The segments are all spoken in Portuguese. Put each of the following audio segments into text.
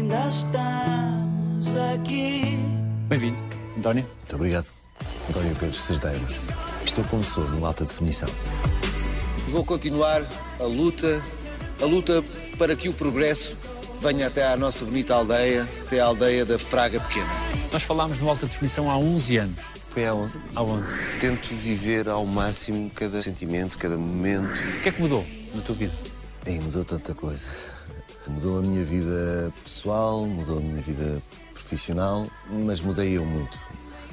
ainda estamos aqui. Bem-vindo, António. Muito obrigado. António Pedro Sesdeiro. Estou como sou, numa alta definição. Vou continuar a luta, a luta para que o progresso venha até à nossa bonita aldeia, até à aldeia da Fraga Pequena. Nós falámos no Alta Definição há 11 anos. Foi há 11. Há 11. Tento viver ao máximo cada sentimento, cada momento. O que é que mudou na tua vida? E mudou tanta coisa. Mudou a minha vida pessoal, mudou a minha vida profissional, mas mudei eu muito.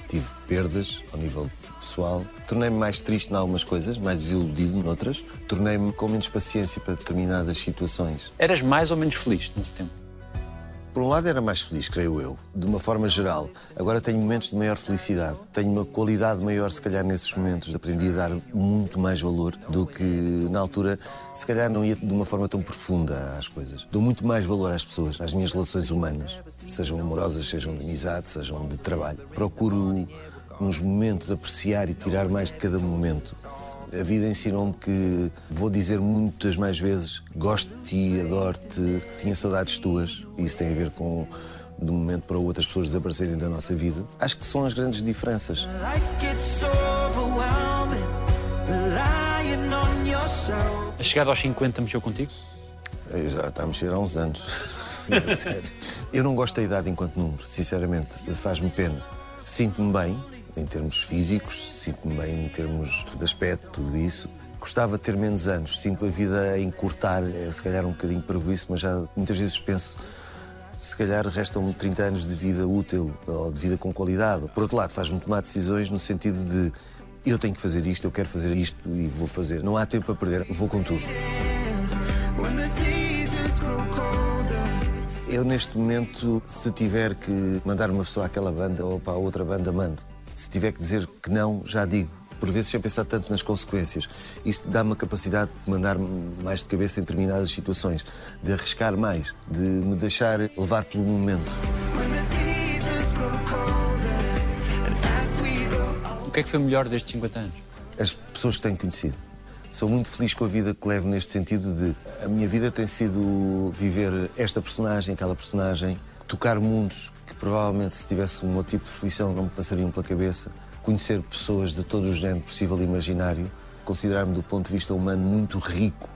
Tive perdas ao nível pessoal, tornei-me mais triste em algumas coisas, mais desiludido noutras, tornei-me com menos paciência para determinadas situações. Eras mais ou menos feliz nesse tempo? Por um lado era mais feliz, creio eu, de uma forma geral. Agora tenho momentos de maior felicidade. Tenho uma qualidade maior, se calhar, nesses momentos. Aprendi a dar muito mais valor do que na altura, se calhar, não ia de uma forma tão profunda às coisas. Dou muito mais valor às pessoas, às minhas relações humanas, sejam amorosas, sejam de amizade, sejam de trabalho. Procuro, nos momentos, apreciar e tirar mais de cada momento. A vida ensinou-me que vou dizer muitas mais vezes gosto de ti, adoro-te, tinha saudades tuas. Isso tem a ver com, de um momento para o outro, as pessoas desaparecerem da nossa vida. Acho que são as grandes diferenças. A chegada aos 50 mexeu contigo? Eu Já está a mexer há uns anos. Sério. Eu não gosto da idade enquanto número, sinceramente. Faz-me pena. Sinto-me bem, em termos físicos, sinto-me bem em termos de aspecto, tudo isso. Gostava de ter menos anos. Sinto a vida a encurtar, é se calhar um bocadinho isso, mas já muitas vezes penso. Se calhar restam-me 30 anos de vida útil ou de vida com qualidade. Por outro lado, faz-me tomar decisões no sentido de eu tenho que fazer isto, eu quero fazer isto e vou fazer. Não há tempo a perder, vou com tudo. Eu, neste momento, se tiver que mandar uma pessoa àquela banda ou para a outra banda, mando. Se tiver que dizer que não, já digo. Por vezes, sem pensar tanto nas consequências. Isso dá-me a capacidade de mandar mais de cabeça em determinadas situações, de arriscar mais, de me deixar levar pelo momento. O que é que foi melhor destes 50 anos? as pessoas que tenho conhecido. Sou muito feliz com a vida que levo neste sentido de a minha vida tem sido viver esta personagem, aquela personagem, tocar mundos provavelmente se tivesse um outro tipo de profissão não me passariam pela cabeça, conhecer pessoas de todo o género possível e imaginário, considerar-me do ponto de vista humano muito rico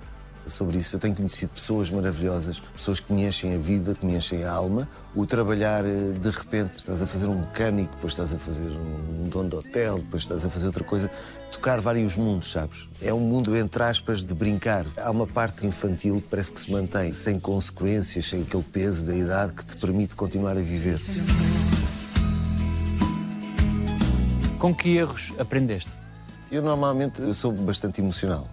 sobre isso. Eu tenho conhecido pessoas maravilhosas, pessoas que me enchem a vida, que me enchem a alma. O trabalhar, eh, de repente, estás a fazer um mecânico, depois estás a fazer um dono de hotel, depois estás a fazer outra coisa. Tocar vários mundos, sabes? É um mundo, entre aspas, de brincar. Há uma parte infantil que parece que se mantém, sem consequências, sem aquele peso da idade que te permite continuar a viver. Com que erros aprendeste? Eu normalmente eu sou bastante emocional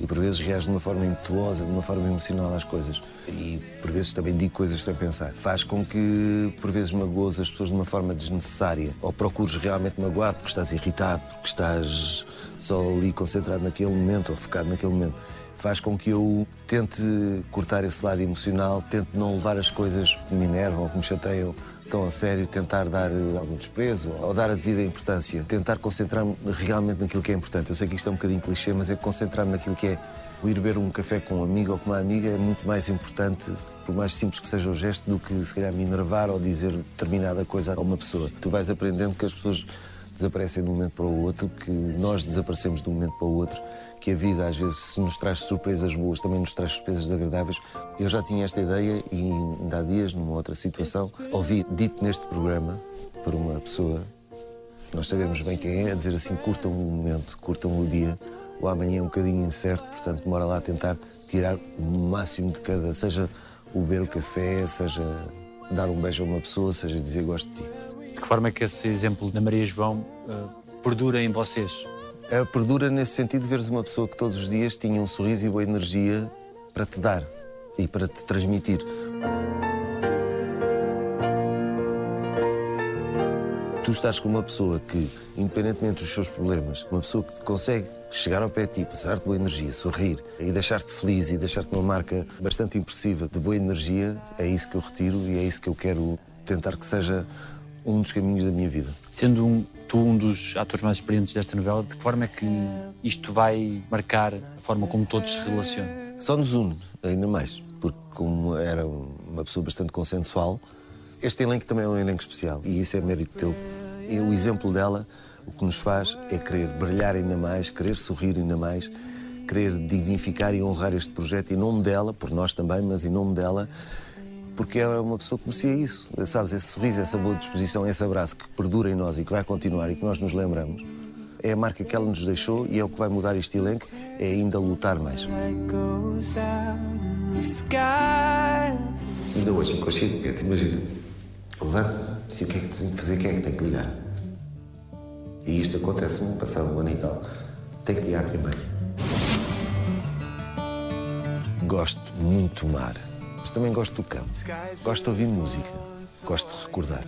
e por vezes reajo de uma forma impetuosa, de uma forma emocional às coisas. E por vezes também digo coisas sem pensar. Faz com que por vezes magoas as pessoas de uma forma desnecessária ou procures realmente magoar porque estás irritado, porque estás só ali concentrado naquele momento ou focado naquele momento. Faz com que eu tente cortar esse lado emocional, tente não levar as coisas que me enervam ou que me chateiam tão a sério, tentar dar eh, algum desprezo ou dar a devida importância, tentar concentrar-me realmente naquilo que é importante. Eu sei que isto é um bocadinho clichê, mas é concentrar-me naquilo que é o ir beber um café com um amigo ou com uma amiga é muito mais importante, por mais simples que seja o gesto, do que se calhar me enervar ou dizer determinada coisa a uma pessoa. Tu vais aprendendo que as pessoas desaparecem de um momento para o outro, que nós desaparecemos de um momento para o outro, que a vida às vezes se nos traz surpresas boas, também nos traz surpresas desagradáveis. Eu já tinha esta ideia e ainda há dias, numa outra situação, ouvi dito neste programa por uma pessoa, nós sabemos bem quem é, a dizer assim, curtam o momento, curtam o dia, o amanhã é um bocadinho incerto, portanto demora lá a tentar tirar o máximo de cada, seja o beber o café, seja dar um beijo a uma pessoa, seja dizer gosto de ti. De que forma é que esse exemplo da Maria João eh, perdura em vocês? A perdura nesse sentido veres uma pessoa que todos os dias tinha um sorriso e boa energia para te dar e para te transmitir. Tu estás com uma pessoa que, independentemente dos seus problemas, uma pessoa que consegue chegar ao pé de ti, passar-te boa energia, sorrir e deixar-te feliz e deixar-te uma marca bastante impressiva de boa energia, é isso que eu retiro e é isso que eu quero tentar que seja um dos caminhos da minha vida. Sendo um, tu um dos atores mais experientes desta novela, de que forma é que isto vai marcar a forma como todos se relacionam? Só nos une, ainda mais, porque como era um- uma pessoa bastante consensual. Este elenco também é um elenco especial e isso é mérito teu. E o exemplo dela, o que nos faz é querer brilhar ainda mais, querer sorrir ainda mais, querer dignificar e honrar este projeto em nome dela, por nós também, mas em nome dela, porque é uma pessoa que merecia isso. Sabes, esse sorriso, essa boa disposição, esse abraço que perdura em nós e que vai continuar e que nós nos lembramos, é a marca que ela nos deixou e é o que vai mudar este elenco, é ainda lutar mais. Ainda hoje, inconscientemente, imagina, levanta se o que é que tenho que fazer, quem é que tem que ligar? E isto acontece-me passado um ano e tal. Tenho que ligar mãe. Gosto muito do mar, mas também gosto do campo. Gosto de ouvir música, gosto de recordar.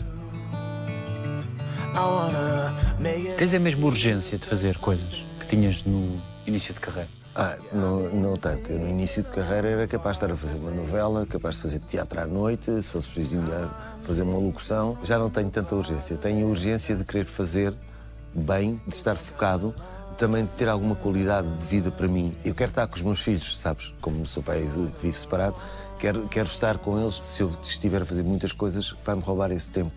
Tens a mesma urgência de fazer coisas que tinhas no início de carreira? Ah, não, não tanto. Eu no início de carreira era capaz de estar a fazer uma novela, capaz de fazer teatro à noite, se fosse preciso fazer uma locução. Já não tenho tanta urgência. Tenho a urgência de querer fazer bem, de estar focado, também ter alguma qualidade de vida para mim. Eu quero estar com os meus filhos, sabes? Como sou pai que vive separado, quero, quero estar com eles. Se eu estiver a fazer muitas coisas, vai-me roubar esse tempo.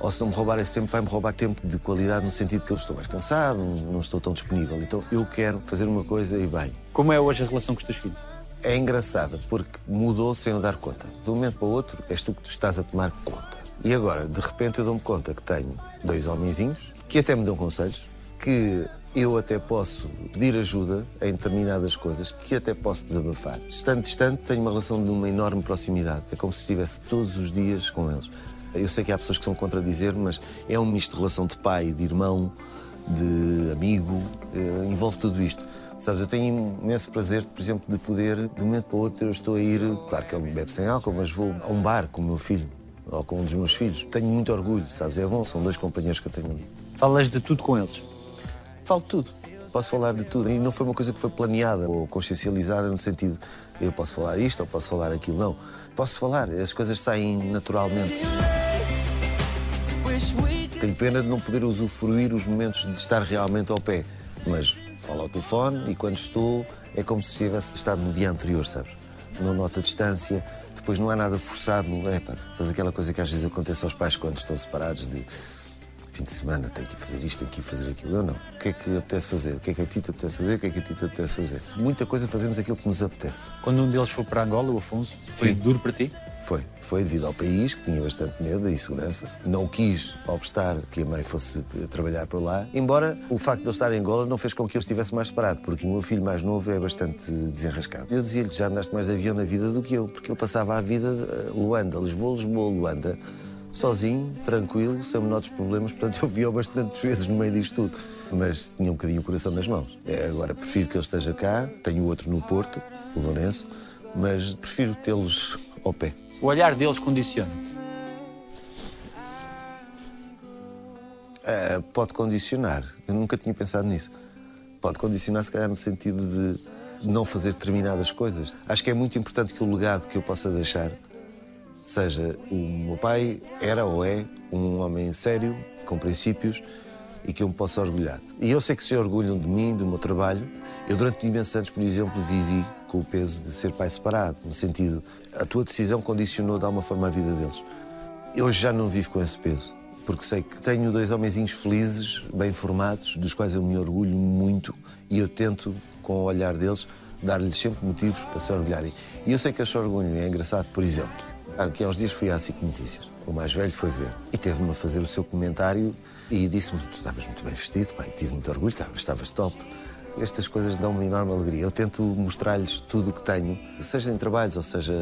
Ou se não me roubar esse tempo, vai-me roubar tempo de qualidade no sentido que eu estou mais cansado, não estou tão disponível. Então eu quero fazer uma coisa e bem. Como é hoje a relação com os teus filhos? É engraçada porque mudou sem eu dar conta. De um momento para o outro, és tu que tu estás a tomar conta. E agora, de repente, eu dou-me conta que tenho dois homenzinhos que até me dão conselhos, que eu até posso pedir ajuda em determinadas coisas, que até posso desabafar. Distante, distante, tenho uma relação de uma enorme proximidade. É como se estivesse todos os dias com eles. Eu sei que há pessoas que são contradizer, mas é um misto de relação de pai, de irmão, de amigo, eh, envolve tudo isto. Sabes, eu tenho imenso prazer, por exemplo, de poder, de um momento para o outro, eu estou a ir, claro que ele bebe sem álcool, mas vou a um bar com o meu filho, ou com um dos meus filhos. Tenho muito orgulho, sabes, é bom, são dois companheiros que eu tenho ali. Falas de tudo com eles? Falo tudo. Posso falar de tudo. E não foi uma coisa que foi planeada ou consciencializada no sentido eu posso falar isto ou posso falar aquilo. Não. Posso falar. As coisas saem naturalmente. Tenho pena de não poder usufruir os momentos de estar realmente ao pé. Mas falo ao telefone e quando estou é como se tivesse estado no dia anterior, sabes? Não noto a distância. Depois não há nada forçado. É, pá. Sabes aquela coisa que às vezes acontece aos pais quando estão separados de fim de semana tenho que fazer isto, tenho que fazer aquilo. Eu não. O que é que apetece fazer? O que é que a ti te apetece fazer? O que é que a ti te apetece fazer? Muita coisa fazemos aquilo que nos apetece. Quando um deles foi para Angola, o Afonso, foi Sim. duro para ti? Foi. Foi devido ao país, que tinha bastante medo e insegurança. Não quis obstar que a mãe fosse trabalhar por lá. Embora o facto de eu estar em Angola não fez com que eu estivesse mais parado, porque o meu filho mais novo é bastante desenrascado. Eu dizia-lhe, já andaste mais de avião na vida do que eu, porque ele passava a vida eh, Luanda, Lisboa, Lisboa, Luanda, sozinho, tranquilo, sem menores problemas. Portanto, eu vi-o bastantes vezes no meio disto tudo. Mas tinha um bocadinho o coração nas mãos. É, Agora, prefiro que ele esteja cá. Tenho outro no Porto, o Lourenço, mas prefiro tê-los ao pé. O olhar deles condiciona-te. Ah, pode condicionar. Eu nunca tinha pensado nisso. Pode condicionar, se calhar, no sentido de não fazer determinadas coisas. Acho que é muito importante que o legado que eu possa deixar seja o meu pai era ou é um homem sério, com princípios e que eu me possa orgulhar. E eu sei que se orgulham de mim, do meu trabalho. Eu, durante imensos anos, por exemplo, vivi com o peso de ser pai separado, no sentido, a tua decisão condicionou de alguma forma a vida deles. Eu já não vivo com esse peso, porque sei que tenho dois homenzinhos felizes, bem formados, dos quais eu me orgulho muito e eu tento, com o olhar deles, dar-lhes sempre motivos para se orgulharem. E eu sei que eles se orgulham, é engraçado, por exemplo, aqui há uns dias fui à SIC Notícias, o mais velho foi ver e teve-me a fazer o seu comentário e disse-me: Tu estavas muito bem vestido, pai, tive muito orgulho, estavas, estavas top. Estas coisas dão-me enorme alegria. Eu tento mostrar-lhes tudo o que tenho, seja em trabalhos ou seja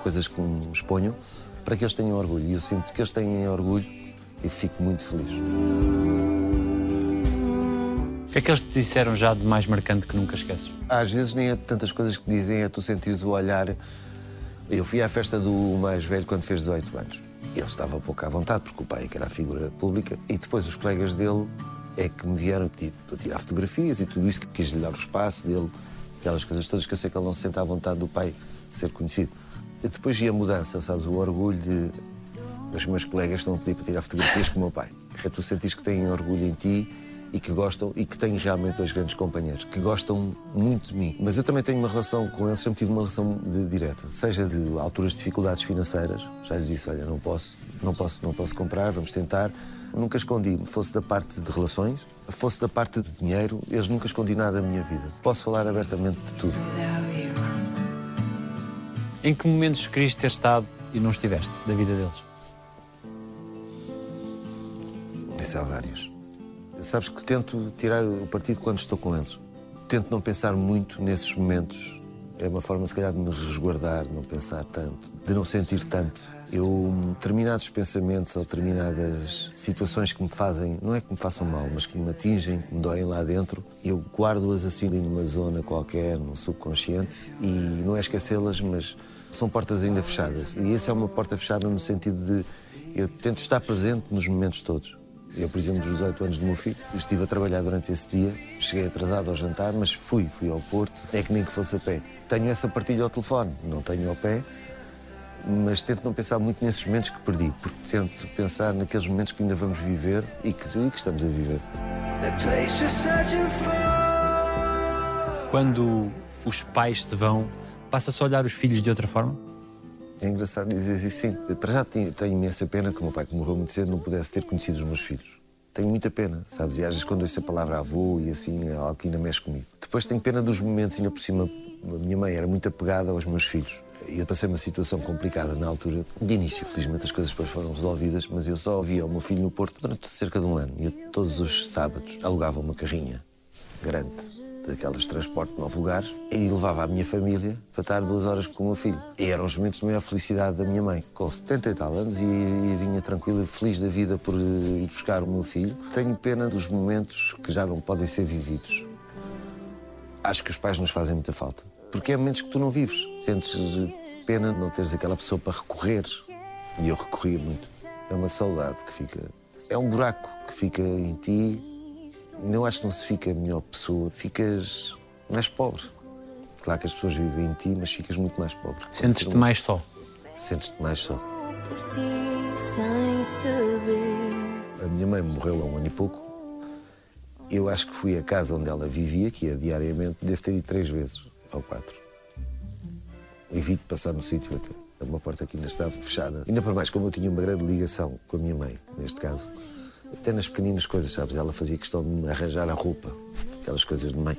coisas que me exponho, para que eles tenham orgulho. E eu sinto que eles têm orgulho e fico muito feliz. O que é que eles te disseram já de mais marcante que nunca esqueces? Às vezes nem é tantas coisas que dizem, é tu sentires o olhar. Eu fui à festa do mais velho quando fez 18 anos. Ele estava pouco à vontade, porque o pai que era a figura pública, e depois os colegas dele é que me vieram tipo, tirar fotografias e tudo isso, que quis lhe dar o espaço dele, aquelas coisas todas que eu sei que ele não se sente à vontade do pai ser conhecido. E depois ia a mudança, sabes, o orgulho de. Os meus colegas estão a pedir para tirar fotografias com o meu pai. É tu sentires que têm orgulho em ti e que gostam e que tenho realmente dois grandes companheiros que gostam muito de mim. Mas eu também tenho uma relação com eles, sempre tive uma relação de, direta, seja de alturas de dificuldades financeiras, já lhes disse, olha, não posso, não posso, não posso comprar, vamos tentar. Nunca escondi, fosse da parte de relações, fosse da parte de dinheiro, eles nunca escondi nada da minha vida. Posso falar abertamente de tudo. Em que momentos querias ter estado e não estiveste da vida deles? Isso há vários. Sabes que tento tirar o partido quando estou com eles. Tento não pensar muito nesses momentos. É uma forma, se calhar, de me resguardar, de não pensar tanto, de não sentir tanto. Eu, determinados pensamentos ou determinadas situações que me fazem, não é que me façam mal, mas que me atingem, que me doem lá dentro, eu guardo-as assim numa zona qualquer, no subconsciente, e não é esquecê-las, mas são portas ainda fechadas. E essa é uma porta fechada no sentido de eu tento estar presente nos momentos todos. Eu, por exemplo, dos 18 anos do meu filho, estive a trabalhar durante esse dia, cheguei atrasado ao jantar, mas fui, fui ao Porto, é que nem que fosse a pé. Tenho essa partilha ao telefone, não tenho ao pé, mas tento não pensar muito nesses momentos que perdi, porque tento pensar naqueles momentos que ainda vamos viver e que, e que estamos a viver. Quando os pais se vão, passa-se a olhar os filhos de outra forma? É engraçado dizer isso, sim. Para já tenho, tenho imensa pena que o meu pai, que morreu muito cedo, não pudesse ter conhecido os meus filhos. Tenho muita pena, sabes? E às vezes quando ouço a palavra avô e assim, é algo que ainda mexe comigo. Depois tenho pena dos momentos, ainda por cima, a minha mãe era muito apegada aos meus filhos. E eu passei uma situação complicada na altura. De início, felizmente as coisas depois foram resolvidas, mas eu só ouvia o meu filho no Porto durante cerca de um ano. E eu, todos os sábados, alugava uma carrinha grande daquelas transporte de nove lugares e levava a minha família para estar duas horas com o meu filho. E eram os momentos de maior felicidade da minha mãe, com 70 e tal anos, e, e vinha tranquila e feliz da vida por eh, ir buscar o meu filho. Tenho pena dos momentos que já não podem ser vividos. Acho que os pais nos fazem muita falta, porque é momentos que tu não vives. Sentes eh, pena de não teres aquela pessoa para recorrer. E eu recorria muito. É uma saudade que fica. É um buraco que fica em ti não acho que não se fica melhor pessoa, ficas mais pobre. Claro que as pessoas vivem em ti, mas ficas muito mais pobre. Sentes-te mais só? Sentes-te mais só. por ti sem saber. A minha mãe morreu há um ano e pouco. Eu acho que fui à casa onde ela vivia, que ia diariamente, devo ter ido três vezes, ou quatro. Evito passar no sítio até. Uma porta que ainda estava fechada. Ainda por mais, como eu tinha uma grande ligação com a minha mãe, neste caso, até nas pequeninas coisas, sabes? Ela fazia questão de me arranjar a roupa, aquelas coisas de mãe.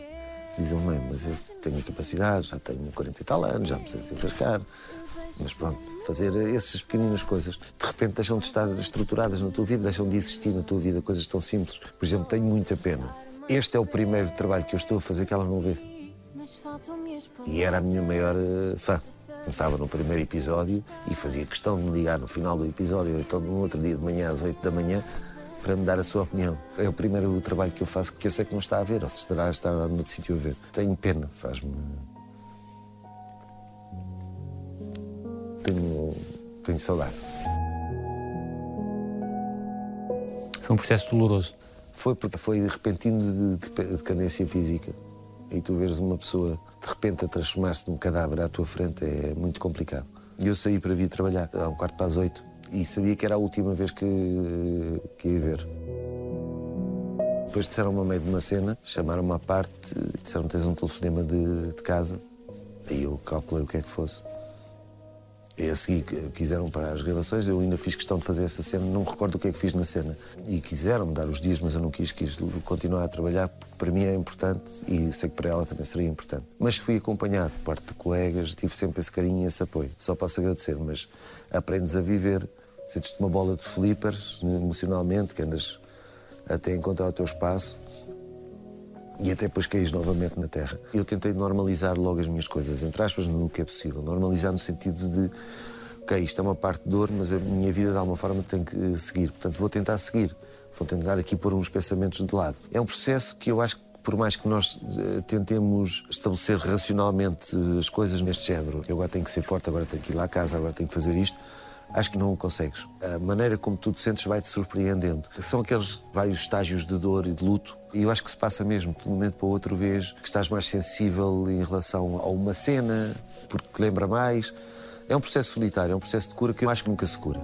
Dizem, mãe, mas eu tenho a capacidade, já tenho 40 e tal anos, já me sei desenrascar. Mas pronto, fazer essas pequeninas coisas, de repente deixam de estar estruturadas na tua vida, deixam de existir na tua vida coisas tão simples. Por exemplo, tenho muita pena. Este é o primeiro trabalho que eu estou a fazer que ela não vê. E era a minha maior eh, fã. Começava no primeiro episódio e fazia questão de me ligar no final do episódio, ou então no outro dia de manhã, às 8 da manhã, para me dar a sua opinião. É o primeiro trabalho que eu faço que eu sei que não está a ver, ou se estará a estar no outro sítio a ver. Tenho pena, faz-me. Tenho, tenho saudade. Foi um processo doloroso. Foi porque foi repentino de, de decadência física. E tu veres uma pessoa de repente a transformar-se num cadáver à tua frente é muito complicado. E eu saí para vir trabalhar há um quarto para as oito e sabia que era a última vez que, que ia ver. Depois disseram-me a meio de uma cena, chamaram-me à parte e disseram tens um telefonema de, de casa. Aí eu calculei o que é que fosse. E a seguir quiseram parar as gravações, eu ainda fiz questão de fazer essa cena, não recordo o que é que fiz na cena. E quiseram-me dar os dias, mas eu não quis, quis continuar a trabalhar, porque para mim é importante e sei que para ela também seria importante. Mas fui acompanhado por parte de colegas, tive sempre esse carinho e esse apoio. Só posso agradecer, mas aprendes a viver, sentes-te uma bola de flippers emocionalmente, que andas até encontrar o teu espaço e até depois caís novamente na terra. Eu tentei normalizar logo as minhas coisas, entre aspas, no que é possível. Normalizar no sentido de, ok, isto é uma parte de dor, mas a minha vida de alguma forma tem que seguir. Portanto, vou tentar seguir. Vou tentar aqui pôr uns pensamentos de lado. É um processo que eu acho que por mais que nós eh, tentemos estabelecer racionalmente eh, as coisas neste género, eu agora tenho que ser forte, agora tenho que ir lá à casa, agora tenho que fazer isto, acho que não o consegues. A maneira como tu te sentes vai-te surpreendendo. São aqueles vários estágios de dor e de luto. E eu acho que se passa mesmo, de um momento para o outro vez, que estás mais sensível em relação a uma cena, porque te lembra mais. É um processo solitário, é um processo de cura que eu acho que nunca se cura.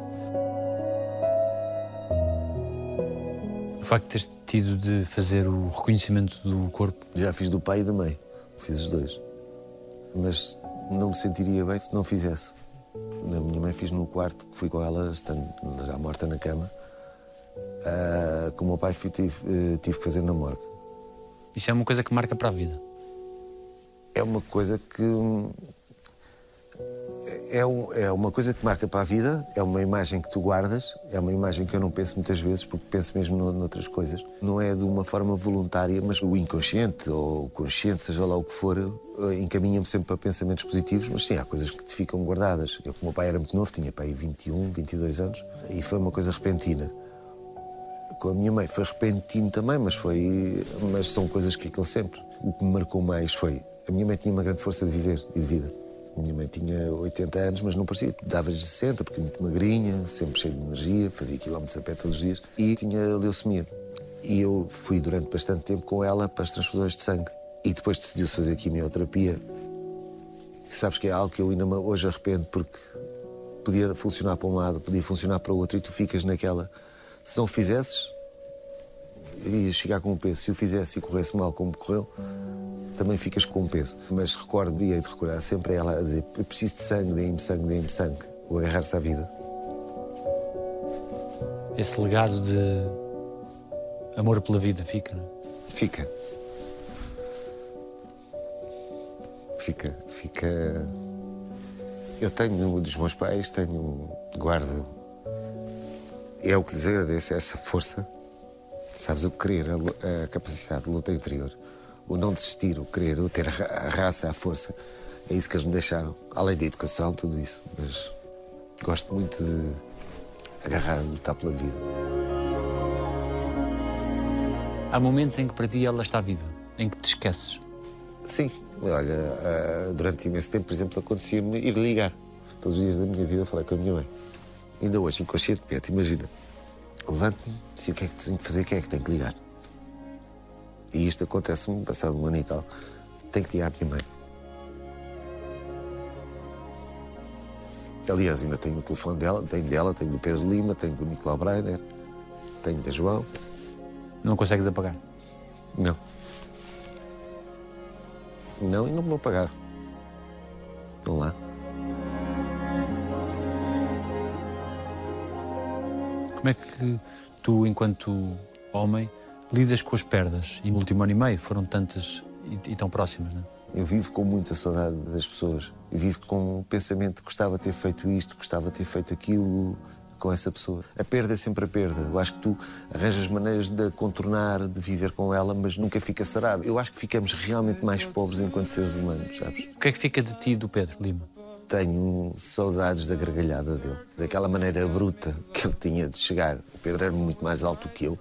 O facto de teres tido de fazer o reconhecimento do corpo, Já fiz do pai e da mãe. Fiz os dois. Mas não me sentiria bem se não fizesse. Na minha mãe fiz no quarto, que fui com ela, estando já morta na cama. Ah, com o meu pai fui- tive, eh, tive que fazer na morgue. isso é uma coisa que marca para a vida. É uma coisa que. É, um- é uma coisa que marca para a vida, é uma imagem que tu guardas, é uma imagem que eu não penso muitas vezes, porque penso mesmo no- noutras coisas. Não é de uma forma voluntária, mas o inconsciente ou o consciente, seja lá o que for, eh, encaminha-me sempre para pensamentos positivos, mas sim, há coisas que te ficam guardadas. Eu, como o pai era muito novo, tinha pai 21, 22 anos, e foi uma coisa repentina. Com a minha mãe foi repentino também, mas foi, mas são coisas que ficam sempre. O que me marcou mais foi a minha mãe tinha uma grande força de viver e de vida. Minha mãe tinha 80 anos, mas não parecia, dava-lhe 60, porque muito magrinha, sempre cheia de energia, fazia quilómetros a pé todos os dias e tinha leucemia. E eu fui durante bastante tempo com ela para as transfusões de sangue. E depois decidiu-se fazer quimioterapia. E sabes que é algo que eu ainda hoje arrependo, porque podia funcionar para um lado, podia funcionar para o outro, e tu ficas naquela. Se não o fizesses, ias chegar com um peso. Se o fizesse e corresse mal como correu, também ficas com um peso. Mas recordo, e hei de recordar sempre ela a dizer: Eu preciso de sangue, deem-me sangue, deem-me sangue. O agarrar-se à vida. Esse legado de amor pela vida fica, não é? Fica. Fica, fica. Eu tenho dos meus pais, tenho, guardo. É o que lhes agradeço, é essa força. Sabes, o querer, a, a capacidade de luta interior, o não desistir, o querer, o ter a ra- a raça, a força. É isso que eles me deixaram. Além da educação, tudo isso. Mas gosto muito de agarrar e lutar pela vida. Há momentos em que para ti ela está viva, em que te esqueces. Sim, olha, ah, durante imenso tempo, por exemplo, acontecia-me ir ligar. Todos os dias da minha vida falar com a minha mãe. Ainda hoje, inconscientemente, imagina. Levanto-me, se o que é que tenho que fazer, quem é que tem que ligar? E isto acontece-me passado um ano e tal. Tenho que ligar à minha mãe. Aliás, ainda tenho o telefone dela, tenho dela, tenho do Pedro Lima, tenho do Nicolau Breiner, tenho da João. Não consegues apagar. Não. Não, e não vou pagar. Estão lá. Como é que tu, enquanto homem, lidas com as perdas? E no último ano e meio foram tantas e, e tão próximas, não é? Eu vivo com muita saudade das pessoas. Eu vivo com o pensamento que gostava de ter feito isto, gostava de ter feito aquilo com essa pessoa. A perda é sempre a perda. Eu acho que tu arranjas maneiras de contornar, de viver com ela, mas nunca fica sarado. Eu acho que ficamos realmente mais pobres enquanto seres humanos, sabes? O que é que fica de ti do Pedro Lima? Tenho saudades da gargalhada dele, daquela maneira bruta que ele tinha de chegar. O Pedro era muito mais alto que eu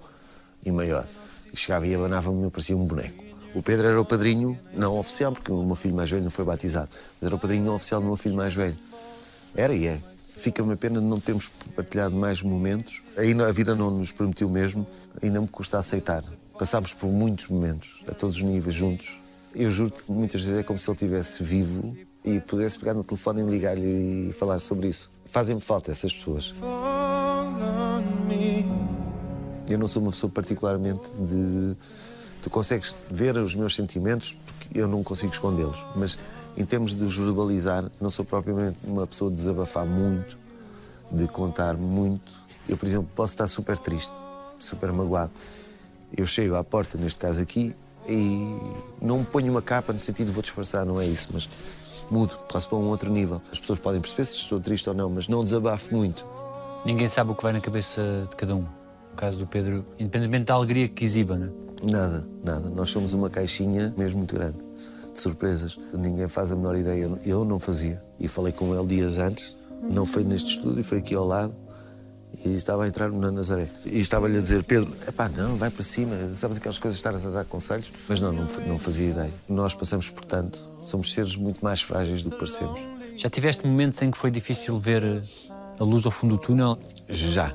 e maior. E chegava e abanava-me, eu parecia um boneco. O Pedro era o padrinho não oficial, porque o meu filho mais velho não foi batizado, mas era o padrinho não oficial do meu filho mais velho. Era e é. Fica-me a pena de não termos partilhado mais momentos. Ainda a vida não nos permitiu mesmo, ainda me custa aceitar. Passámos por muitos momentos, a todos os níveis, juntos. Eu juro-te que muitas vezes é como se ele estivesse vivo e pudesse pegar no telefone e ligar-lhe e falar sobre isso. Fazem-me falta essas pessoas. Fall on me. Eu não sou uma pessoa particularmente de. Tu consegues ver os meus sentimentos porque eu não consigo escondê-los. Mas em termos de os verbalizar, não sou propriamente uma pessoa de desabafar muito, de contar muito. Eu, por exemplo, posso estar super triste, super magoado. Eu chego à porta, neste caso aqui, e não ponho uma capa no sentido de vou disfarçar, não é isso, mas mudo, passo para um outro nível. As pessoas podem perceber se estou triste ou não, mas não desabafo muito. Ninguém sabe o que vai na cabeça de cada um. No caso do Pedro, independentemente da alegria que exiba, não é? Nada, nada. Nós somos uma caixinha mesmo muito grande de surpresas. Ninguém faz a menor ideia. Eu não fazia. E falei com ele dias antes. Não foi neste estúdio, foi aqui ao lado. E estava a entrar na Nazaré. E estava-lhe a dizer, Pedro, epá, não, vai para cima. Sabes aquelas coisas, estar a dar conselhos? Mas não, não, não fazia ideia. Nós passamos, portanto, somos seres muito mais frágeis do que parecemos. Já tiveste momentos em que foi difícil ver a luz ao fundo do túnel? Já,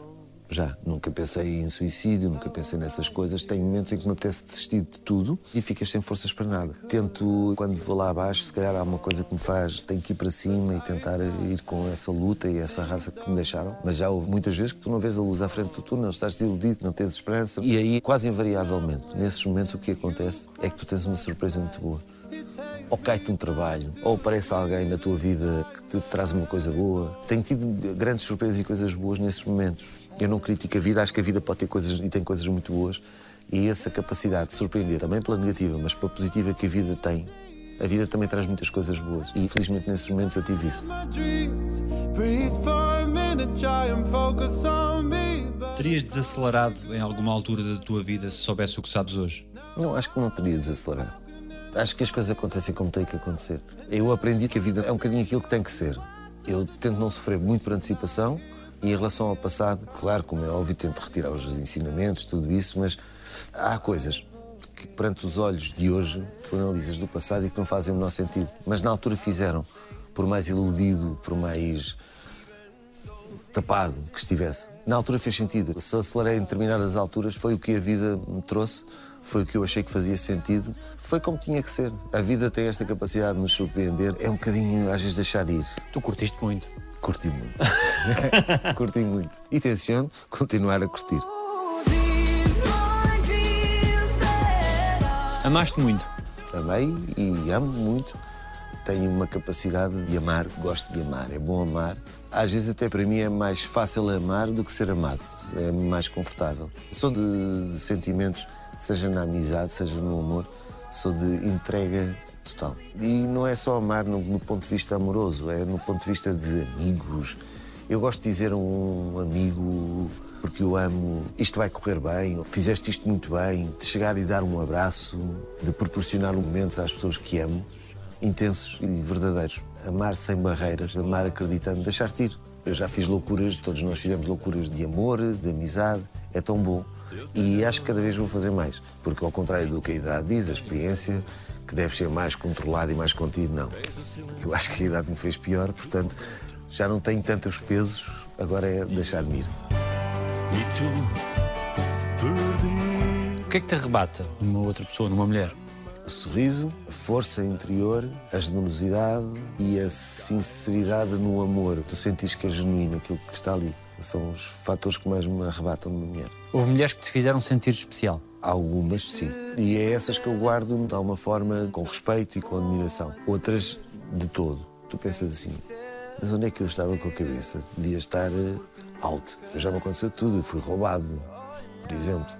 Já. Nunca pensei em suicídio, nunca pensei nessas coisas. Tenho momentos em que me apetece desistir de tudo e ficas sem forças para nada. Tento, quando vou lá abaixo, se calhar há uma coisa que me faz, tenho que ir para cima e tentar ir com essa luta e essa raça que me deixaram. Mas já houve muitas vezes que tu não vês a luz à frente do túnel, estás desiludido, não tens esperança. E aí, quase invariavelmente, nesses momentos, o que acontece é que tu tens uma surpresa muito boa ou cai-te um trabalho, ou aparece alguém na tua vida que te traz uma coisa boa. Tenho tido grandes surpresas e coisas boas nesses momentos. Eu não critico a vida, acho que a vida pode ter coisas e tem coisas muito boas. E essa capacidade de surpreender, também pela negativa, mas pela positiva que a vida tem, a vida também traz muitas coisas boas. E infelizmente nesses momentos eu tive isso. Terias desacelerado em alguma altura da tua vida se soubesse o que sabes hoje? Não, acho que não teria desacelerado. Acho que as coisas acontecem como têm que acontecer. Eu aprendi que a vida é um bocadinho aquilo que tem que ser. Eu tento não sofrer muito por antecipação e em relação ao passado, claro, como é óbvio, tento retirar os ensinamentos, tudo isso, mas há coisas que perante os olhos de hoje tu analisas do passado e que não fazem o menor sentido. Mas na altura fizeram. Por mais iludido, por mais tapado que estivesse. Na altura fez sentido. Se acelerei em determinadas alturas, foi o que a vida me trouxe, foi o que eu achei que fazia sentido, foi como tinha que ser. A vida tem esta capacidade de nos surpreender, é um bocadinho, às vezes, deixar ir. Tu curtiste muito. Curti muito. Curti muito. E tenciono continuar a curtir. Amaste muito. Amei e amo muito. Tenho uma capacidade de amar, gosto de amar, é bom amar. Às vezes, até para mim, é mais fácil amar do que ser amado. É mais confortável. Sou de, de sentimentos, seja na amizade, seja no amor, sou de entrega total. E não é só amar no, no ponto de vista amoroso, é no ponto de vista de amigos. Eu gosto de dizer um amigo porque eu amo, isto vai correr bem, fizeste isto muito bem, de chegar e dar um abraço, de proporcionar momentos às pessoas que amo, intensos e verdadeiros. Amar sem barreiras, amar acreditando, deixar-te ir. Eu já fiz loucuras, todos nós fizemos loucuras de amor, de amizade, é tão bom. E acho que cada vez vou fazer mais, porque ao contrário do que a idade diz, a experiência, que deve ser mais controlado e mais contido, não. Eu acho que a idade me fez pior, portanto, já não tenho tantos pesos, agora é deixar-me ir. O que é que te arrebata numa outra pessoa, numa mulher? O sorriso, a força interior, a generosidade e a sinceridade no amor. Tu sentires que é genuíno aquilo que está ali. São os fatores que mais me arrebatam numa mulher. Houve mulheres que te fizeram sentir especial. Algumas, sim. E é essas que eu guardo de alguma forma com respeito e com admiração. Outras, de todo. Tu pensas assim, mas onde é que eu estava com a cabeça? Devia estar eh, out. Já me aconteceu tudo. Eu fui roubado, por exemplo.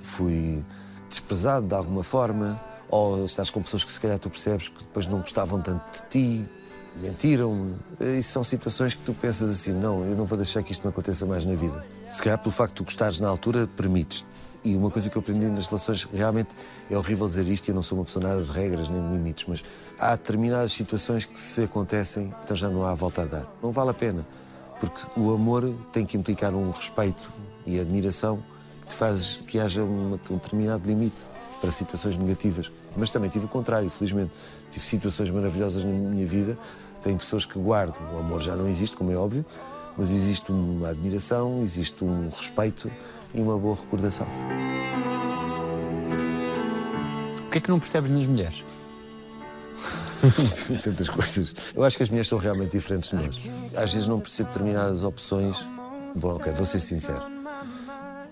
Fui desprezado de alguma forma. Ou estás com pessoas que se calhar tu percebes que depois não gostavam tanto de ti. Mentiram-me. Isso são situações que tu pensas assim, não, eu não vou deixar que isto me aconteça mais na vida. Se calhar pelo facto de tu gostares na altura, permites. E uma coisa que eu aprendi nas relações, realmente é horrível dizer isto e eu não sou uma pessoa nada de regras nem de limites, mas há determinadas situações que se acontecem, então já não há volta a dar. Não vale a pena, porque o amor tem que implicar um respeito e admiração que te faz que haja uma- um determinado limite para situações negativas. Mas também tive o contrário, felizmente. Tive situações maravilhosas na minha vida, tenho pessoas que guardo. O amor já não existe, como é óbvio, mas existe uma admiração, existe um respeito e uma boa recordação. O que é que não percebes nas mulheres? Tantas coisas. Eu acho que as mulheres são realmente diferentes de nós. Às vezes não percebo determinadas opções. Bom, ok, vou ser sincero.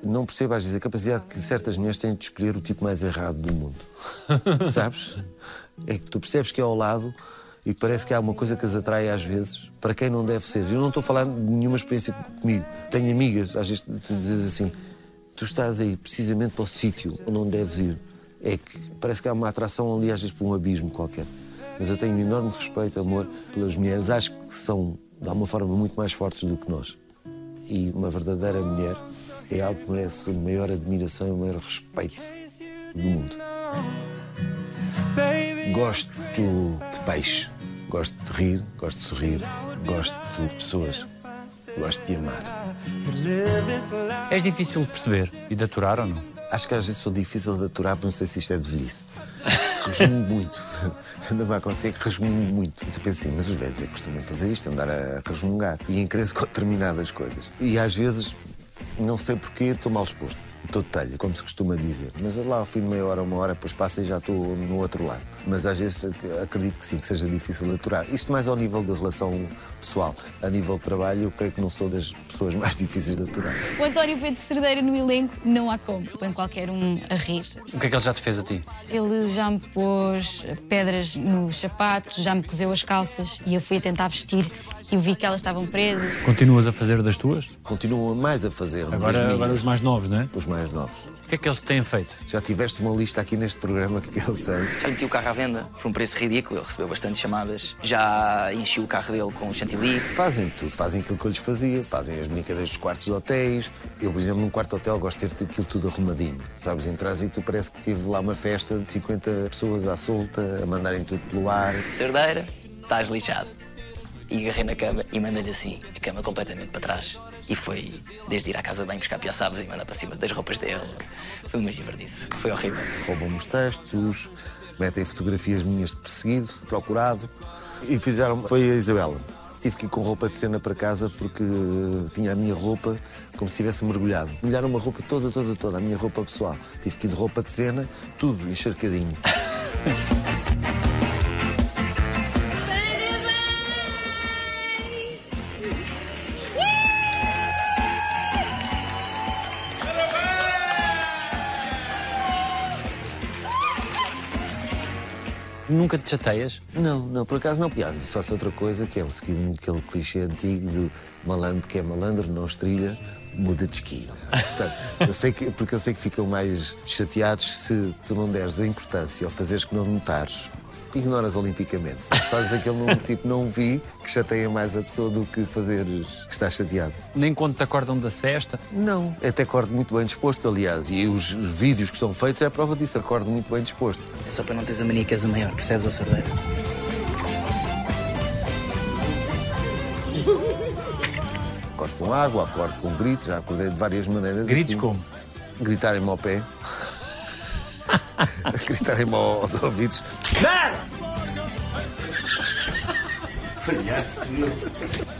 Não percebo às vezes a capacidade que certas mulheres têm de escolher o tipo mais errado do mundo. Sabes? É que tu percebes que é ao lado e parece que há uma coisa que as atrai às vezes para quem não deve ser. Eu não estou a falar de nenhuma experiência comigo. Tenho amigas, às vezes tu dizes assim: tu estás aí precisamente para o sítio onde não deves ir. É que parece que há uma atração ali, às vezes, por um abismo qualquer. Mas eu tenho um enorme respeito, amor pelas mulheres. Acho que são, de alguma forma, muito mais fortes do que nós. E uma verdadeira mulher é algo que merece a maior admiração e o maior respeito do mundo. Gosto de peixe, gosto de rir, gosto de sorrir, gosto de pessoas, gosto de amar. És difícil de perceber e de aturar ou não? Acho que às vezes sou difícil de aturar, não sei se isto é de velhice. Resmungo muito. Anda-me a acontecer que resmungo muito. E tu pensas assim, mas os velhos é que costumam fazer isto, andar a resmungar. E encrenço com determinadas coisas. E às vezes Não sei porquê, estou mal exposto. Estou de telha, como se costuma dizer. Mas lá ao fim de meia hora, uma hora, depois passa e já estou no outro lado. Mas às vezes ac- acredito que sim, que seja difícil de aturar. Isto mais ao nível da relação pessoal. A nível de trabalho, eu creio que não sou das pessoas mais difíceis de aturar. O António Pedro Cerdeira no elenco não há como. Põe qualquer um a rir. O que é que ele já te fez a ti? Ele já me pôs pedras nos sapatos, já me cozeu as calças e eu fui a tentar vestir e vi que elas estavam presas. Continuas a fazer das tuas? Continuam mais a fazer. Agora, agora os mais novos, não é? Os mais novos. O que é que eles têm feito? Já tiveste uma lista aqui neste programa que eu sei. Já meti o carro à venda por um preço ridículo, ele recebeu bastante chamadas. Já enchi o carro dele com chantilly. Fazem tudo, fazem aquilo que eu lhes fazia, fazem as brincadeiras dos quartos de hotéis. Eu, por exemplo, num quarto de hotel gosto de ter aquilo tudo arrumadinho. Sabes, entras e tu parece que tive lá uma festa de 50 pessoas à solta, a mandarem tudo pelo ar. Cerdeira, estás lixado. E agarrei na cama e mandei-lhe assim, a cama completamente para trás. E foi desde ir à casa de banho buscar piaçabas e mandar para cima das roupas dele. Foi uma gibardice. Foi horrível. Roubam-me os textos, metem fotografias minhas de perseguido, procurado. E fizeram. Foi a Isabela. Tive que ir com roupa de cena para casa porque eh, tinha a minha roupa como se tivesse mergulhado. Molharam uma roupa toda, toda, toda, a minha roupa pessoal. Tive que ir de roupa de cena, tudo encharcadinho. Nunca te chateias? Não, não, por acaso não. Piano, só se outra coisa, que é o seguinte, aquele clichê antigo de malandro que é malandro, não estrilha, muda de esqui. Portanto, eu sei que, porque eu sei que ficam mais chateados se tu não deres a importância ou fazeres que não notares. Ignoras olimpicamente. Fazes aquele número tipo não vi, que chateia mais a pessoa do que fazeres que estás chateado. Nem quando te acordam da cesta? Não, até acordo muito bem disposto, aliás, e os, os vídeos que são feitos é a prova disso, acordo muito bem disposto. É só para não teres a mania que és o maior, percebes, ó Cerdeira? Acordo com água, acordo com gritos, já acordei de várias maneiras. Gritos aqui. como? Gritarem-me ao pé. Gritarem-me aos ouvidos.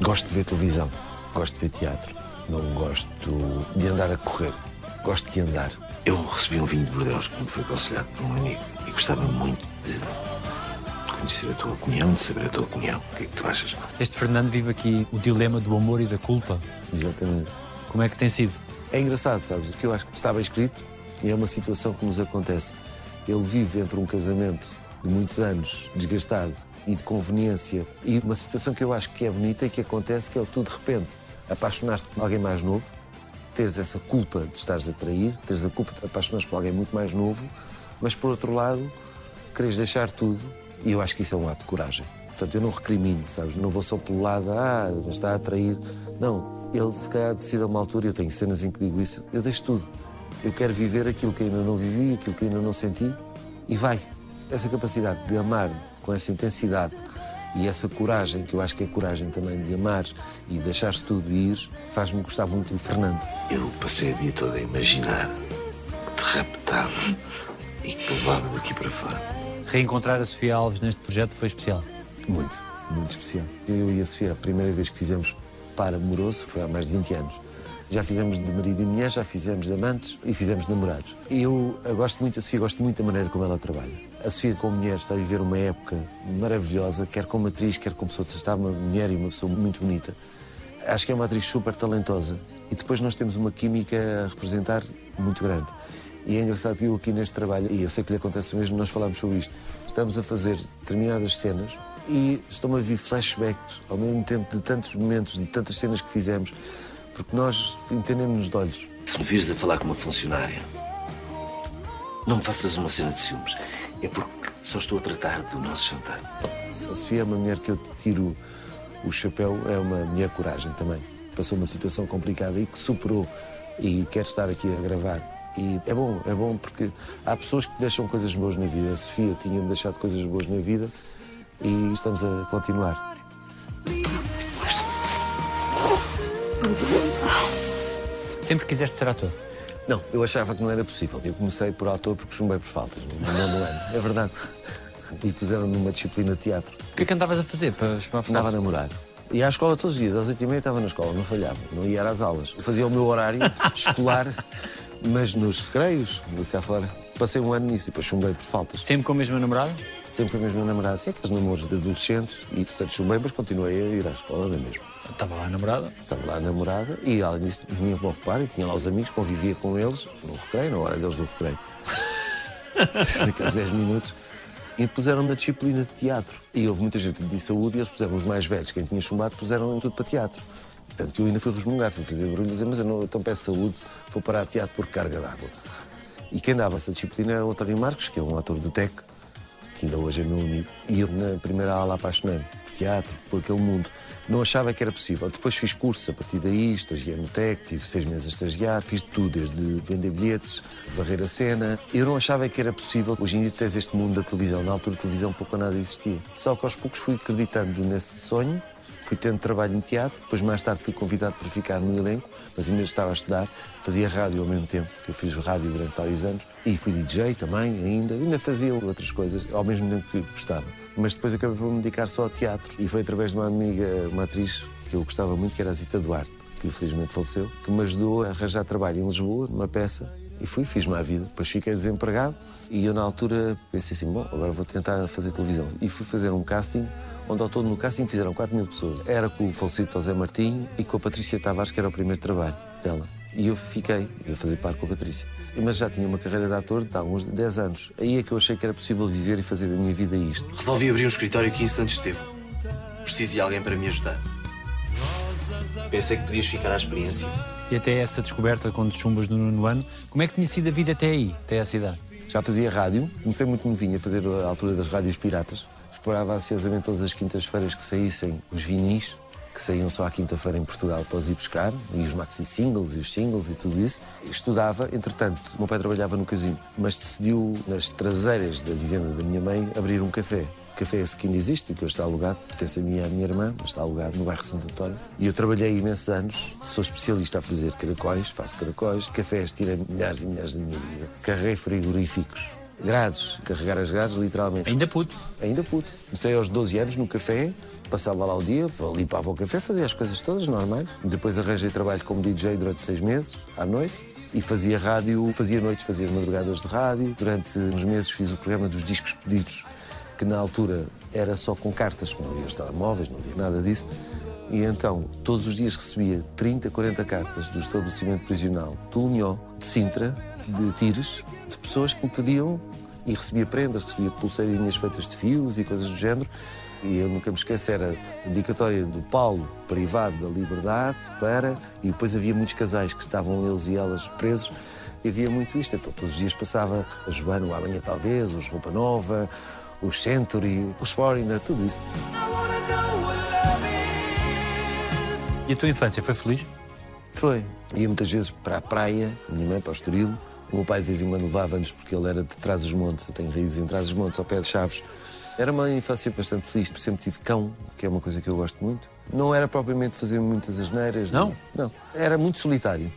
Gosto de ver televisão, gosto de ver teatro. Não gosto de andar a correr, gosto de andar. Eu recebi um vinho de Bordeaux que me foi aconselhado por um amigo e gostava muito de conhecer a tua opinião, de saber a tua opinião. O que é que tu achas? Este Fernando vive aqui o dilema do amor e da culpa. Exatamente. Como é que tem sido? É engraçado, sabes? Que eu acho que está bem escrito e é uma situação que nos acontece. Ele vive entre um casamento de muitos anos, desgastado e de conveniência, e uma situação que eu acho que é bonita e que acontece, que é o tu de repente apaixonaste por alguém mais novo, teres essa culpa de estares a trair, teres a culpa de apaixonares por alguém muito mais novo, mas por outro lado, queres deixar tudo, e eu acho que isso é um ato de coragem. Portanto, eu não recrimino, sabes? Não vou só pelo lado, ah, está a trair. Não, ele se calhar decide a uma altura, eu tenho cenas em que digo isso, eu deixo tudo. Eu quero viver aquilo que ainda não vivi, aquilo que ainda não senti, e vai. Essa capacidade de amar com essa intensidade e essa coragem, que eu acho que é coragem também de amar e deixar-se tudo ir, faz-me gostar muito do Fernando. Eu passei o dia todo a imaginar que te raptava e que te levava daqui para fora. Reencontrar a Sofia Alves neste projeto foi especial. Muito, muito especial. Eu e a Sofia, a primeira vez que fizemos par amoroso foi há mais de 20 anos. Já fizemos de marido e mulher, já fizemos de amantes e fizemos de namorados. Eu, gosto muito da Sofia, gosto muito da maneira como ela trabalha. A Sofia, como mulher, está a viver uma época maravilhosa, quer como atriz, quer como pessoa. Está uma mulher e uma pessoa muito bonita. Acho que é uma atriz super talentosa. E depois nós temos uma química a representar muito grande. E é engraçado que eu aqui neste trabalho, e eu sei que lhe acontece o mesmo, nós falamos sobre isto. Estamos a fazer determinadas cenas e estão a vir flashbacks ao mesmo tempo de tantos momentos, de tantas cenas que fizemos, porque nós entendemos-nos de olhos. Se me vires a falar com uma funcionária, não me faças uma cena de ciúmes. É porque só estou a tratar do nosso jantar. A Sofia é uma mulher que eu te tiro o chapéu, é uma mulher coragem também. Passou uma situação complicada e que superou e quer estar aqui a gravar. E é bom, é bom porque há pessoas que deixam coisas boas na vida. A Sofia tinha-me deixado coisas boas na vida e estamos a continuar. Sempre quiseste ser ator. Não, eu achava que não era possível. Eu comecei por ator porque chumbei por faltas, no nono ano. É verdade. E puseram-me numa disciplina de teatro. O que é que andavas a fazer para para- para- Andava a namorar. Ia à escola todos os dias, às 8h30 estava na escola, não falhava, não ia às aulas. Eu fazia o meu horário escolar, mas nos recreios, cá fora. Passei um ano nisso e depois chumbei por faltas. Sempre com a mesma namorada? Sempre com a mesma namorada, assim, aqueles namoros de adolescentes, e portanto chumbei, mas continuei a ir à escola, não é mesmo? Estava lá a namorada. Estava lá a namorada e além disso vinha para ocupar e tinha lá os amigos, convivia com eles no recreio, na hora deles do recreio. Naqueles 10 minutos. E puseram-me na disciplina de teatro. E houve muita gente que me disse saúde e eles puseram os mais velhos, quem tinha chumbado, puseram tudo para teatro. Portanto, que eu ainda fui resmungar, fui fazer barulho e dizer, mas eu não, então peço saúde, vou parar a teatro por carga d'água. E quem dava essa disciplina era o António Marcos, que é um ator do TEC, que ainda hoje é meu amigo. E eu, na primeira aula, apaixonei-me por teatro, por aquele mundo. Não achava que era possível. Depois fiz curso a partir daí, estagiei no TEC, tive seis meses a estagiar, fiz tudo, desde vender bilhetes, varrer a cena. Eu não achava que era possível. Hoje em dia tens este mundo da televisão. Na altura, a televisão pouco ou nada existia. Só que aos poucos fui acreditando nesse sonho, fui tendo trabalho em teatro, depois mais tarde fui convidado para ficar no elenco, mas ainda estava a estudar, fazia rádio ao mesmo tempo, que eu fiz rádio durante vários anos, e fui DJ também ainda, ainda fazia outras coisas, ao mesmo tempo que gostava. Mas depois acabei por me dedicar só ao teatro, e foi através de uma amiga, uma atriz que eu gostava muito, que era a Zita Duarte, que infelizmente faleceu, que me ajudou a arranjar trabalho em Lisboa, numa peça, e fui, fiz-me vida. Depois fiquei desempregado e eu, na altura, pensei assim: bom, agora vou tentar fazer televisão. E fui fazer um casting, onde ao todo no casting fizeram 4 mil pessoas. Era com o falecido José Martinho e com a Patrícia Tavares, que era o primeiro trabalho dela. E eu fiquei a fazer par com a Patrícia. Mas já tinha uma carreira de ator de há uns 10 anos. Aí é que eu achei que era possível viver e fazer da minha vida isto. Resolvi abrir um escritório aqui em Santo Estevão. Preciso de alguém para me ajudar. Pensei que podias ficar à experiência. E até essa descoberta, quando chumbas no nono ano, como é que tinha sido a vida até aí, até essa idade? Já fazia rádio, comecei muito novinho a fazer a altura das rádios piratas. Esperava ansiosamente todas as quintas-feiras que saíssem os vinis, que saíam só à quinta-feira em Portugal para os ir buscar, e os maxi singles e os singles e tudo isso. Estudava, entretanto, meu pai trabalhava no casino, mas decidiu, nas traseiras da vivenda da minha mãe, abrir um café. Café esse que ainda existe, que hoje está alugado, pertence a mim e à minha irmã, mas está alugado no bairro Santo António. E eu trabalhei imensos anos, sou especialista a fazer caracóis, faço caracóis, cafés, tirei milhares e milhares da minha vida. Carreguei frigoríficos, grades, carregar as grades, literalmente. Ainda puto. Ainda puto. Comecei aos 12 anos no café, passava lá o dia, limpava o café, fazia as coisas todas normais. Depois arranjei trabalho como DJ durante seis meses, à noite. E fazia rádio, fazia noites, fazia as madrugadas de rádio. Durante uns meses fiz o programa dos discos pedidos, que na altura era só com cartas, não havia os telemóveis, não havia nada disso. E então, todos os dias recebia 30, 40 cartas do estabelecimento prisional de Unhó, de Sintra, de Tires, de pessoas que me pediam e recebia prendas, recebia pulseirinhas feitas de fios e coisas do género. E eu nunca me esqueço, era a dedicatória do Paulo privado da liberdade para. E depois havia muitos casais que estavam eles e elas presos. E havia muito isto. Então todos os dias passava a Joana, o Amanhã Talvez, os Roupa Nova, os Century, os Foreigner, tudo isso. E a tua infância foi feliz? Foi. Ia muitas vezes para a praia, minha mãe para o Estoril. O meu pai de vez em quando levava-nos porque ele era de Trás-os-Montes. Eu tenho raízes em Trás-os-Montes, ao pé de Chaves. Era uma infância bastante feliz, porque sempre tive cão, que é uma coisa que eu gosto muito. Não era propriamente fazer muitas asneiras. Não? Não. Era muito solitário.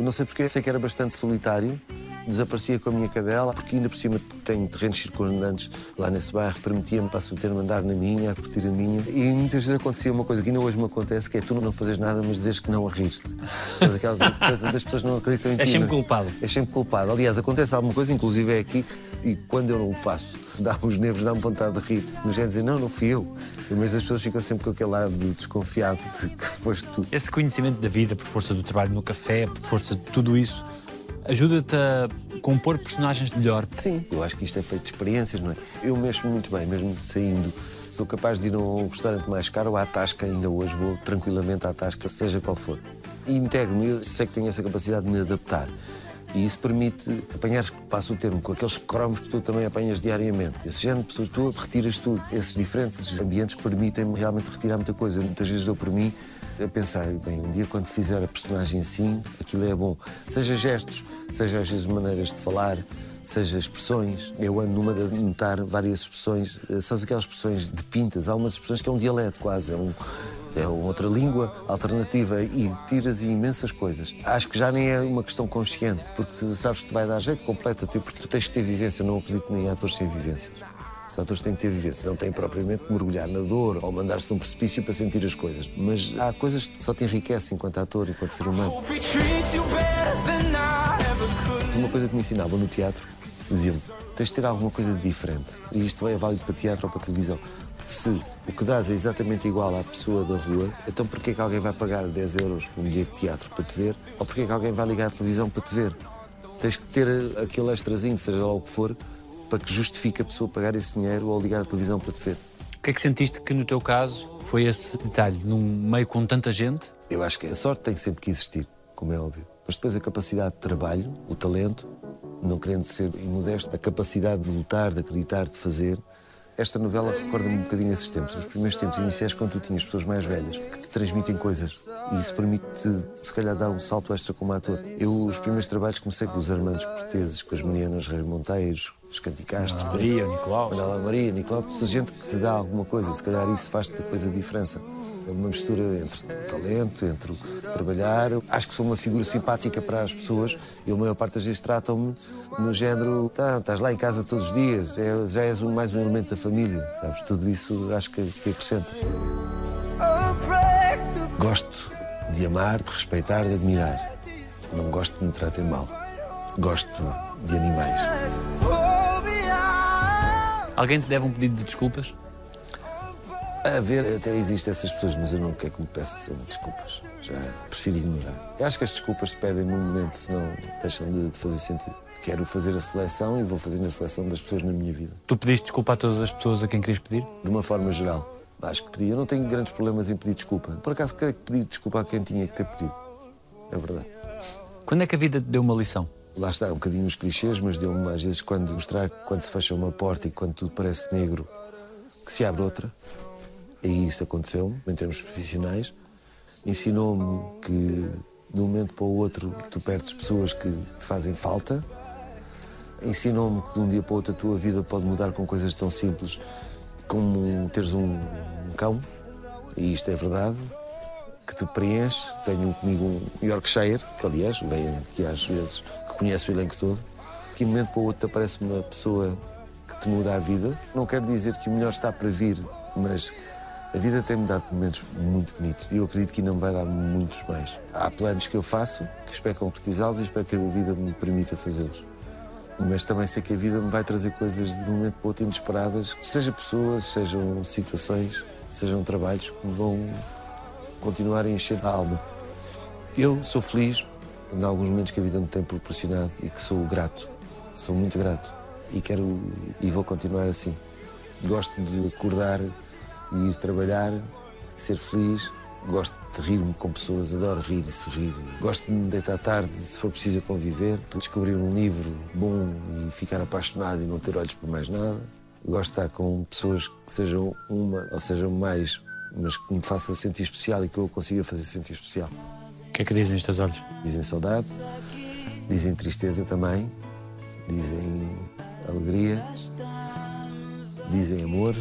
Eu não sei porque, sei que era bastante solitário. Desaparecia com a minha cadela, porque ainda por cima tenho terrenos circundantes lá nesse bairro, permitia-me, passo o termo, andar na minha, a curtir a minha. E muitas vezes acontecia uma coisa que ainda hoje me acontece, que é tu não fazes nada, mas dizes que não a rir-te. Sabes aquela coisa das pessoas não acreditam em ti. És sempre é? culpado. És sempre culpado. Aliás, acontece alguma coisa, inclusive é aqui, e quando eu não o faço, dá-me os nervos, dá-me vontade de rir. Género de dizer, não, não fui eu. Mas as pessoas ficam sempre com aquele ar de desconfiado de que foste tu. Esse conhecimento da vida, por força do trabalho no café, por força de tudo isso, ajuda-te a compor personagens melhor. Sim, eu acho que isto é feito de experiências, não é? Eu mexo muito bem, mesmo saindo. Sou capaz de ir a um restaurante mais caro ou à Tasca, ainda hoje vou tranquilamente à Tasca, seja qual for. Integro-me, eu sei que tenho essa capacidade de me adaptar. E isso permite apanhar, passo o termo, com aqueles cromos que tu também apanhas diariamente. Esse género de pessoas, tu retiras tudo. Esses diferentes ambientes permitem-me realmente retirar muita coisa. Muitas vezes dou por mim a pensar, bem, um dia quando fizer a personagem assim, aquilo é bom. Seja gestos, seja às vezes maneiras de falar, seja expressões. Eu ando numa de notar várias expressões, eh, sabes aquelas expressões de pintas? Há umas expressões que é um dialeto quase, é um. É outra língua alternativa e tiras imensas coisas. Acho que já nem é uma questão consciente, porque tu sabes que te vai dar jeito, completa-te, porque tu tens que ter vivência. Não acredito nem em atores sem vivências. Os atores têm que ter vivência, não têm propriamente que mergulhar na dor ou mandar-se de um precipício para sentir as coisas. Mas há coisas que só te enriquecem enquanto ator, enquanto ser humano. Uma coisa que me ensinavam no teatro, diziam-me, tens de ter alguma coisa de diferente. E isto é válido para teatro ou para televisão. Porque se o que dás é exatamente igual à pessoa da rua, então porquê que alguém vai pagar 10 euros por um bilhete de teatro para te ver? Ou porquê que alguém vai ligar à televisão para te ver? Tens que ter aquele extrazinho, seja lá o que for, para que justifique a pessoa pagar esse dinheiro ou ligar à televisão para te ver. O que é que sentiste que no teu caso foi esse detalhe? Num meio com tanta gente, Eu acho que a sorte tem sempre que existir, como é óbvio. Mas depois a capacidade de trabalho, o talento, não querendo ser imodesto, a capacidade de lutar, de acreditar, de fazer. Esta novela recorda-me um bocadinho esses tempos, os primeiros tempos iniciais, quando tu tinhas pessoas mais velhas que te transmitem coisas. E isso permite-te, se calhar, dar um salto extra como ator. Eu, os primeiros trabalhos, comecei com os Armandos Corteses, com as Marianas Reis Monteiros, os Canticastros. Maria, Nicolau. Manuela Maria, Nicolau, toda gente que te dá alguma coisa. Se calhar isso faz-te depois a diferença. É uma mistura entre talento, entre trabalhar. Acho que sou uma figura simpática para as pessoas e a maior parte das vezes tratam-me no género: tá, estás lá em casa todos os dias, é- já és um- mais um elemento da família, sabes? Tudo isso acho que, que acrescenta. Gosto de amar, de respeitar, de admirar. Não gosto de me tratem mal. Gosto de animais. alguém te deve um pedido de desculpas? A ver, até existem essas pessoas, mas eu não quero que me peçam desculpas. Já prefiro ignorar. Eu acho que as desculpas se pedem num momento, senão deixam de, de fazer sentido. Quero fazer a seleção e vou fazer a seleção das pessoas na minha vida. Tu pediste desculpa a todas as pessoas a quem querias pedir? De uma forma geral. Acho que pedi. Eu não tenho grandes problemas em pedir desculpa. Por acaso, creio que pedi desculpa a quem tinha que ter pedido. É verdade. Quando é que a vida te deu uma lição? Lá está, um bocadinho os clichês, mas deu-me às vezes quando mostrar que quando se fecha uma porta e quando tudo parece negro, que se abre outra. E isso aconteceu em termos profissionais. Ensinou-me que de um momento para o outro tu perdes pessoas que te fazem falta. Ensinou-me que de um dia para o outro a tua vida pode mudar com coisas tão simples como teres um, um cão, e isto é verdade, que te preenche. Tenho comigo um Yorkshire, que aliás vem aqui às vezes, que conhece o elenco todo, que de um momento para o outro aparece uma pessoa que te muda a vida. Não quero dizer que o melhor está para vir, mas a vida tem-me dado momentos muito bonitos e eu acredito que ainda me vai dar muitos mais. Há planos que eu faço, que espero concretizá-los e espero que a vida me permita fazê-los. Mas também sei que a vida me vai trazer coisas de um momento para outro inesperadas, seja pessoas, sejam situações, sejam trabalhos que me vão continuar a encher a alma. Eu sou feliz em alguns momentos que a vida me tem proporcionado e que sou grato. Sou muito grato e quero e vou continuar assim. Gosto de acordar e ir trabalhar, ser feliz. Gosto de rir-me com pessoas, adoro rir e sorrir. Gosto de me deitar tarde, se for preciso conviver, descobrir um livro bom e ficar apaixonado e não ter olhos por mais nada. Gosto de estar com pessoas que sejam uma ou sejam mais, mas que me façam sentir especial e que eu consiga fazer sentir especial. O que é que dizem os teus olhos? Dizem saudade, dizem tristeza também, dizem alegria, dizem amor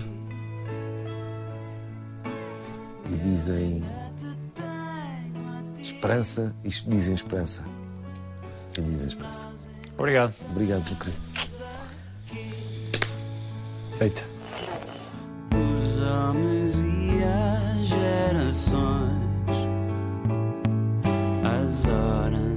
e dizem esperança e dizem esperança. E dizem esperança. Obrigado. Obrigado pelo querido. Feito. Os homens e as gerações, as horas.